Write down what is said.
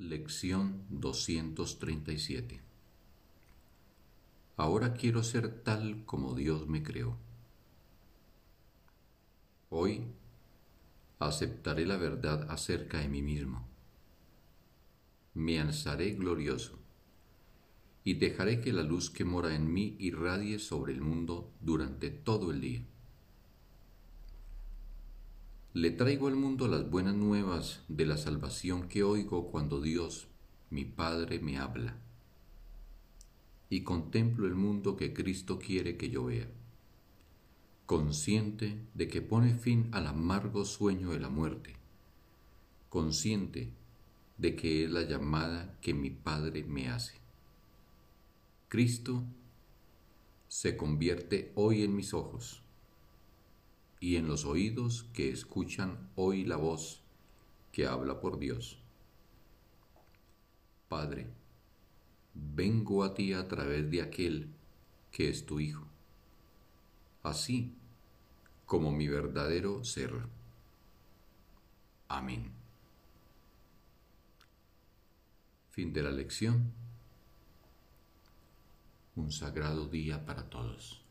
Lección 237 Ahora quiero ser tal como Dios me creó. Hoy aceptaré la verdad acerca de mí mismo. Me alzaré glorioso y dejaré que la luz que mora en mí irradie sobre el mundo durante todo el día. Le traigo al mundo las buenas nuevas de la salvación que oigo cuando Dios, mi Padre, me habla. Y contemplo el mundo que Cristo quiere que yo vea, consciente de que pone fin al amargo sueño de la muerte, consciente de que es la llamada que mi Padre me hace. Cristo se convierte hoy en mis ojos y en los oídos que escuchan hoy la voz que habla por Dios. Padre, vengo a ti a través de aquel que es tu Hijo, así como mi verdadero ser. Amén. Fin de la lección. Un sagrado día para todos.